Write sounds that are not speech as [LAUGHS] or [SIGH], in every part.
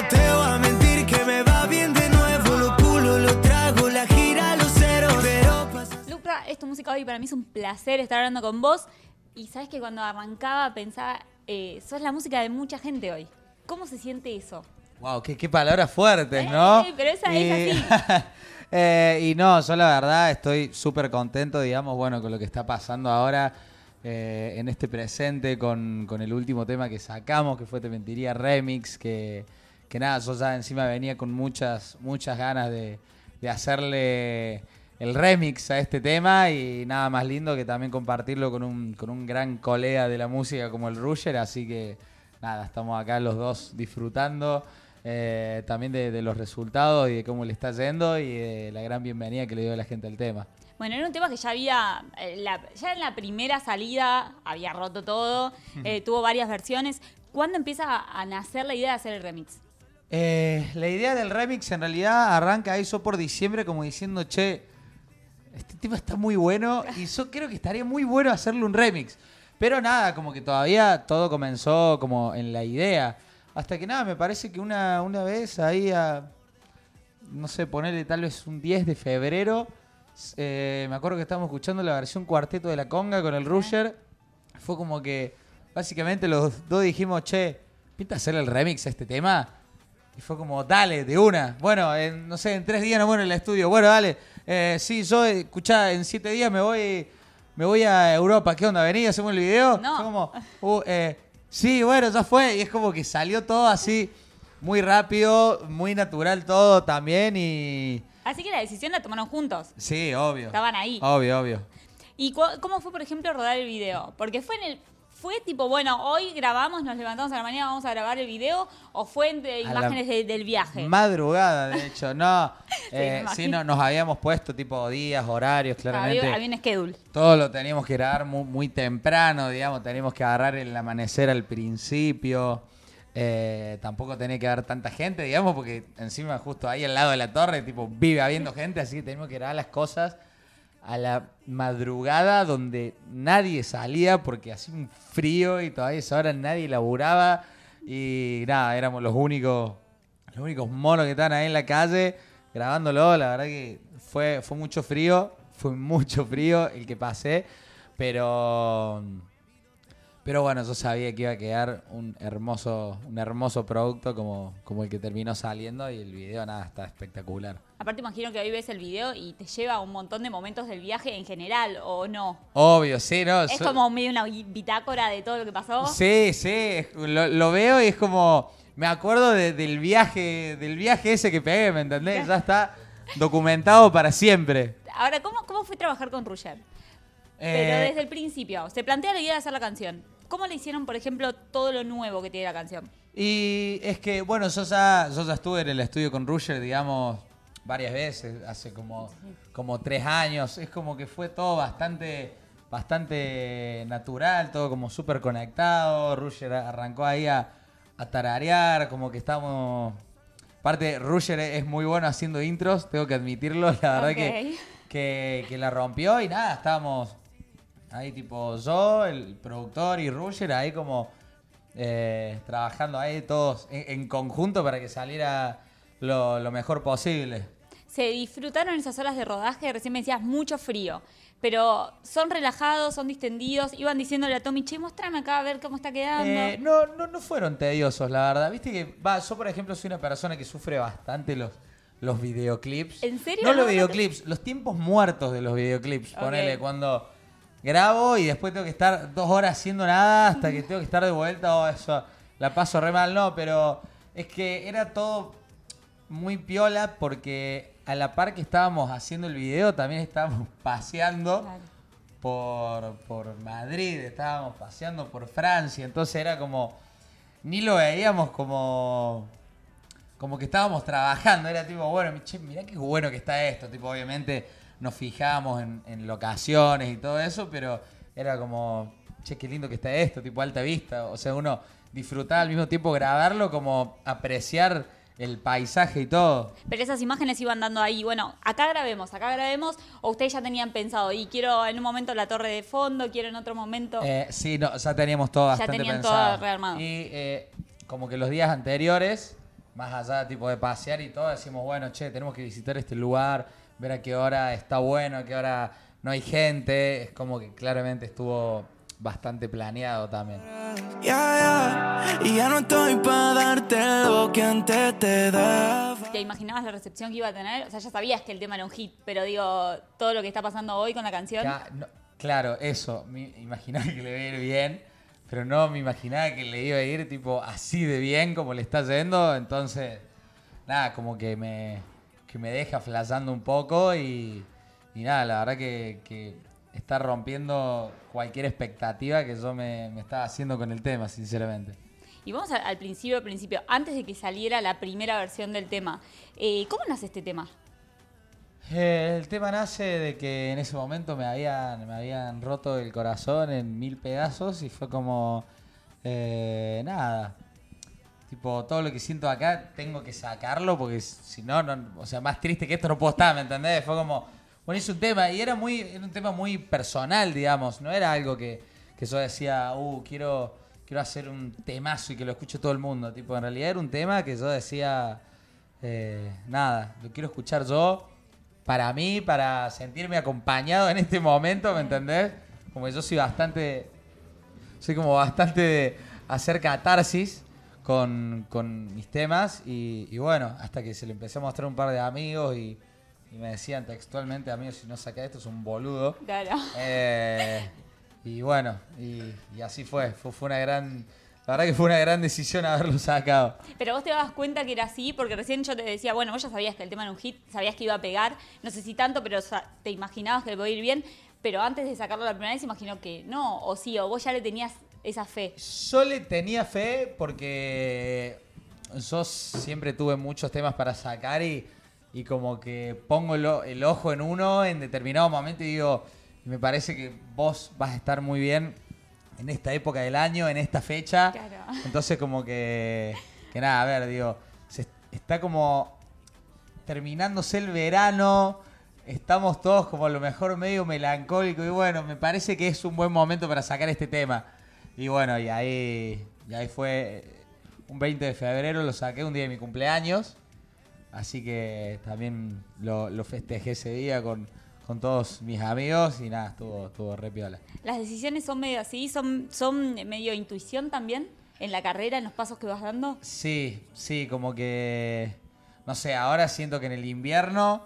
no te voy a mentir que me va bien de nuevo. Lo culo, lo trago, la gira, los ceros. Pero pasa- Lucra, es tu música hoy. Para mí es un placer estar hablando con vos. Y sabes que cuando arrancaba pensaba, eh, sos la música de mucha gente hoy. ¿Cómo se siente eso? Wow, qué, qué palabras fuertes, ¿no? Eh, pero esa es así. [LAUGHS] y no, yo la verdad estoy súper contento, digamos, bueno, con lo que está pasando ahora eh, en este presente con, con el último tema que sacamos, que fue Te Mentiría Remix, que, que nada, yo ya encima venía con muchas, muchas ganas de, de hacerle el remix a este tema y nada más lindo que también compartirlo con un, con un gran colega de la música como el Rusher, así que nada, estamos acá los dos disfrutando eh, también de, de los resultados y de cómo le está yendo y de la gran bienvenida que le dio la gente al tema. Bueno, era un tema que ya había, eh, la- ya en la primera salida había roto todo, [LAUGHS] eh, tuvo varias versiones. ¿Cuándo empieza a, a nacer la idea de hacer el remix? Eh, la idea del remix en realidad arranca eso por diciembre como diciendo, che, este tema está muy bueno y yo creo que estaría muy bueno hacerle un remix. Pero nada, como que todavía todo comenzó como en la idea. Hasta que nada, me parece que una, una vez ahí a, no sé, ponerle tal vez un 10 de febrero, eh, me acuerdo que estábamos escuchando la versión cuarteto de la conga con el Rusher. Fue como que básicamente los dos dijimos, che, ¿pinta hacer el remix a este tema? Y fue como, dale, de una. Bueno, en, no sé, en tres días nos vemos en el estudio. Bueno, dale. Eh, sí, yo, eh, escuchá, en siete días me voy me voy a Europa. ¿Qué onda? ¿Vení? ¿Hacemos el video? No. Fue como, uh, eh, sí, bueno, ya fue. Y es como que salió todo así, muy rápido, muy natural todo también. Y Así que la decisión la tomaron juntos. sí, obvio. Estaban ahí. Obvio, obvio. ¿Y cómo fue, por ejemplo, rodar el video? Porque fue en el fue tipo, bueno, hoy grabamos, nos levantamos a la mañana, vamos a grabar el video, o fue imágenes de- del viaje. Madrugada, de hecho, no. me [LAUGHS] Eh, sí, imagino. no, nos habíamos puesto tipo días, horarios, claramente. había, había un schedule. Todo lo teníamos que grabar muy, muy temprano, digamos, teníamos que agarrar el amanecer al principio. Eh, tampoco tenía que haber tanta gente, digamos, porque encima justo ahí al lado de la torre, tipo, vive habiendo gente, así que tenemos que grabar las cosas a la madrugada donde nadie salía porque hacía un frío y todavía esa hora nadie laburaba. Y nada, éramos los únicos, los únicos monos que estaban ahí en la calle grabándolo, la verdad que fue, fue mucho frío, fue mucho frío el que pasé, pero pero bueno, yo sabía que iba a quedar un hermoso, un hermoso producto como, como el que terminó saliendo y el video nada, está espectacular. Aparte imagino que hoy ves el video y te lleva a un montón de momentos del viaje en general, ¿o no? Obvio, sí, ¿no? Es So- como medio una bitácora de todo lo que pasó. Sí, sí, lo, lo veo y es como, me acuerdo de- del viaje, del viaje ese que pegué, ¿me entendés? Ya está documentado para siempre. Ahora, ¿cómo, ¿cómo fue trabajar con Roger? Pero Eh, desde el principio, se plantea la idea de hacer la canción. ¿Cómo le hicieron, por ejemplo, todo lo nuevo que tiene la canción? Y es que, bueno, yo ya, estuve en el estudio con Roger, digamos, varias veces, hace como, como tres años. Es como que fue todo bastante, bastante natural, todo como súper conectado. Roger arrancó ahí a, a tararear, como que estamos... Aparte, Roger es muy bueno haciendo intros, tengo que admitirlo, la verdad que, que la rompió y nada, estábamos ahí tipo yo, el productor y Roger ahí como eh, trabajando ahí todos en, en conjunto para que saliera lo, lo mejor posible. Se disfrutaron esas horas de rodaje, recién me decías mucho frío, pero son relajados, son distendidos, iban diciéndole a Tommy, che, mostrame acá a ver cómo está quedando. Eh, no, no, no fueron tediosos, la verdad. Viste que, va, yo por ejemplo soy una persona que sufre bastante los, los videoclips. ¿En serio? No los No, videoclips, los tiempos muertos de los videoclips. Ok. Ponele, cuando grabo y después tengo que estar dos horas haciendo nada hasta que tengo que estar de vuelta, o eso la paso re mal, no, pero es que era todo muy piola porque a la par que estábamos haciendo el video también estábamos [LAUGHS] paseando Claro. por, por Madrid, estábamos paseando por Francia, entonces era como, ni lo veíamos como, como que estábamos trabajando, era tipo, bueno, che, mirá qué bueno que está esto, tipo, obviamente nos fijamos en, en locaciones y todo eso, pero era como, che, qué lindo que está esto, tipo alta vista, o sea, uno disfrutaba al mismo tiempo grabarlo como apreciar el paisaje y todo. Pero esas imágenes iban dando ahí, bueno, acá grabemos, acá grabemos, o ustedes ya tenían pensado, y quiero en un momento la torre de fondo, quiero en otro momento. Eh, sí, no, ya teníamos todo Ya bastante tenían todo pensado. rearmado. Y eh, como que los días anteriores más allá tipo de pasear y todo, decimos, bueno, che, tenemos que visitar este lugar, ver a qué hora está bueno, a qué hora no hay gente. Es como que claramente estuvo bastante planeado también. Ya, ya, y ya no estoy para darte lo que antes te daba. ¿Te imaginabas la recepción que iba a tener? O sea, ya sabías que el tema era un hit, pero digo, todo lo que está pasando hoy con la canción. No, claro, eso, me imaginaba que le iba a ir bien, pero no me imaginaba que le iba a ir tipo así de bien como le está yendo, entonces, nada, como que me, que me deja flasheando un poco y, y nada, la verdad que, que está rompiendo cualquier expectativa que yo me, me estaba haciendo con el tema, sinceramente. Y vamos al principio, al principio, antes de que saliera la primera versión del tema. Eh, ¿Cómo nace este tema? Eh, El tema nace de que en ese momento me habían, me habían roto el corazón en mil pedazos y fue como, eh, nada, tipo, todo lo que siento acá tengo que sacarlo porque si no, no, o sea, más triste que esto no puedo estar, ¿me entendés? Fue como, bueno, hice un tema y era, muy, era un tema muy personal, digamos, no era algo que, que yo decía, uh, quiero, quiero hacer un temazo y que lo escuche todo el mundo, tipo, en realidad era un tema que yo decía, eh, nada, lo quiero escuchar yo para mí, para sentirme acompañado en este momento, ¿me entendés? Como que yo soy bastante, soy como bastante de hacer catarsis con, con mis temas y, y bueno, hasta que se lo empecé a mostrar a un par de amigos y, y me decían textualmente, amigos, si no saca esto es un boludo. Claro. Eh, y bueno, y, y así fue. fue, fue una gran, la verdad que fue una gran decisión haberlo sacado. Pero vos te dabas cuenta que era así, porque recién yo te decía, bueno, vos ya sabías que el tema era un hit, sabías que iba a pegar, no sé si tanto, pero te imaginabas que le podía ir bien, pero antes de sacarlo la primera vez imaginó que no, o sí, o vos ya le tenías esa fe. Yo le tenía fe porque yo siempre tuve muchos temas para sacar y, y como que pongo el, ojo en uno en determinado momento y digo, me parece que vos vas a estar muy bien en esta época del año, en esta fecha. Claro. Entonces como que, que nada, a ver, digo, se está como terminándose el verano, estamos todos como a lo mejor medio melancólicos y bueno, me parece que es un buen momento para sacar este tema. Y bueno, y ahí, y ahí fue eh, un 20 de febrero, lo saqué un día de mi cumpleaños, así que también lo, lo festejé ese día con, con todos mis amigos y nada, estuvo, estuvo re piola. Las decisiones son medio así, son, son medio intuición también en la carrera, en los pasos que vas dando. Sí, sí, como que. No sé, ahora siento que en el invierno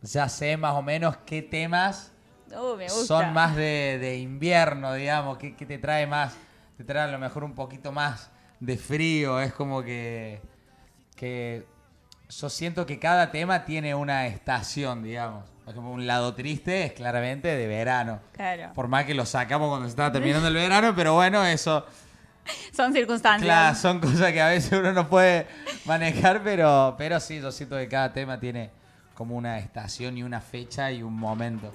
ya sé más o menos qué temas Me gusta. son más de, de invierno, digamos, que, te trae más, te trae a lo mejor un poquito más de frío, es como que, que yo siento que cada tema tiene una estación, digamos. Por ejemplo, un lado triste es claramente de verano. Claro. Por más que lo sacamos cuando se estaba terminando el verano, pero bueno, eso [LAUGHS] Son circunstancias. Claro, son cosas que a veces uno no puede manejar, pero, pero sí, yo siento que cada tema tiene como una estación y una fecha y un momento.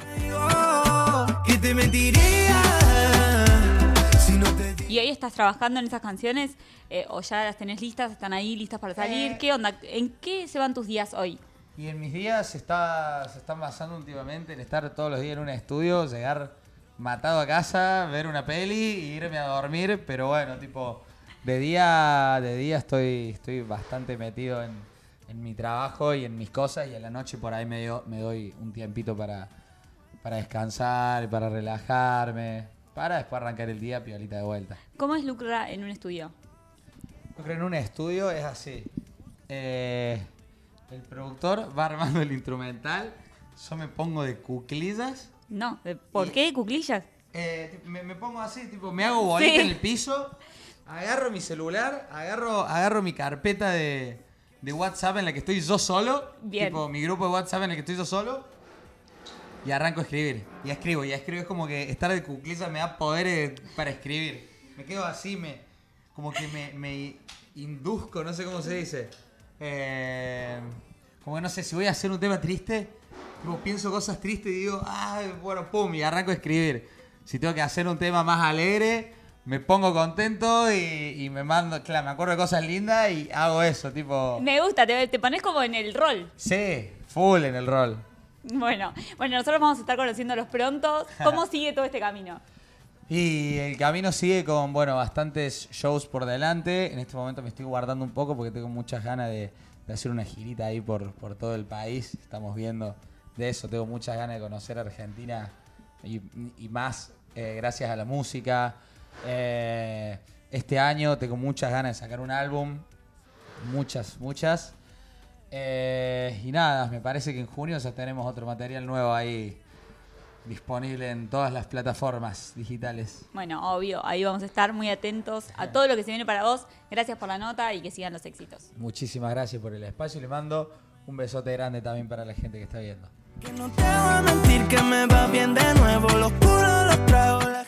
Y te mentiría si no te di- ¿Y hoy estás trabajando en esas canciones? Eh, ¿O ya las tenés listas? ¿Están ahí listas para salir? Eh. ¿Qué onda? ¿En qué se van tus días hoy? Y en mis días se, está, se están basando últimamente en estar todos los días en un estudio, llegar matado a casa, ver una peli y irme a dormir, pero bueno, tipo, de día, de día estoy, estoy bastante metido en, en mi trabajo y en mis cosas y a la noche por ahí me, dio- me doy un tiempito para, para descansar, para relajarme, para después arrancar el día piolita de vuelta. ¿Cómo es Lucra en un estudio? Que en un estudio es así. Eh, el productor va armando el instrumental, yo me pongo de cuclillas. No, ¿de- ¿por Y- qué cuclillas? eh, me, me pongo así, tipo, me hago bolita Sí. en el piso, agarro mi celular, agarro, agarro mi carpeta de, de WhatsApp en la que estoy yo solo, Bien. tipo mi grupo de WhatsApp en el que estoy yo solo, y arranco a escribir. Y escribo, y escribo. Es como que estar de cuclillas me da poder para escribir. Me quedo así, me como que me, me induzco, no sé cómo se dice. Eh, como que no sé, si voy a hacer un tema triste, tipo, pienso cosas tristes y digo, ah, bueno, pum, y arranco a escribir. Si tengo que hacer un tema más alegre, me pongo contento y, y me mando, claro, me acuerdo de cosas lindas y hago eso, tipo... Me gusta, te, te pones como en el rol. Sí, full en el rol. Bueno, bueno, nosotros vamos a estar conociéndolos pronto. [LAUGHS] ¿Cómo sigue todo este camino? Y el camino sigue con, bueno, bastantes shows por delante. En este momento me estoy guardando un poco porque tengo muchas ganas de, de hacer una girita ahí por, por todo el país. Estamos viendo de eso. Tengo muchas ganas de conocer Argentina y, y más eh, gracias a la música. Eh, este año tengo muchas ganas de sacar un álbum. Muchas, muchas. Eh, y nada, me parece que en junio ya tenemos otro material nuevo ahí disponible en todas las plataformas digitales. Bueno, obvio, ahí vamos a estar muy atentos a todo lo que se viene para vos. Gracias por la nota y que sigan los éxitos. Muchísimas gracias por el espacio y le mando un besote grande también para la gente que está viendo. Que no te voy a mentir que me va bien de nuevo. Los culos los trago, la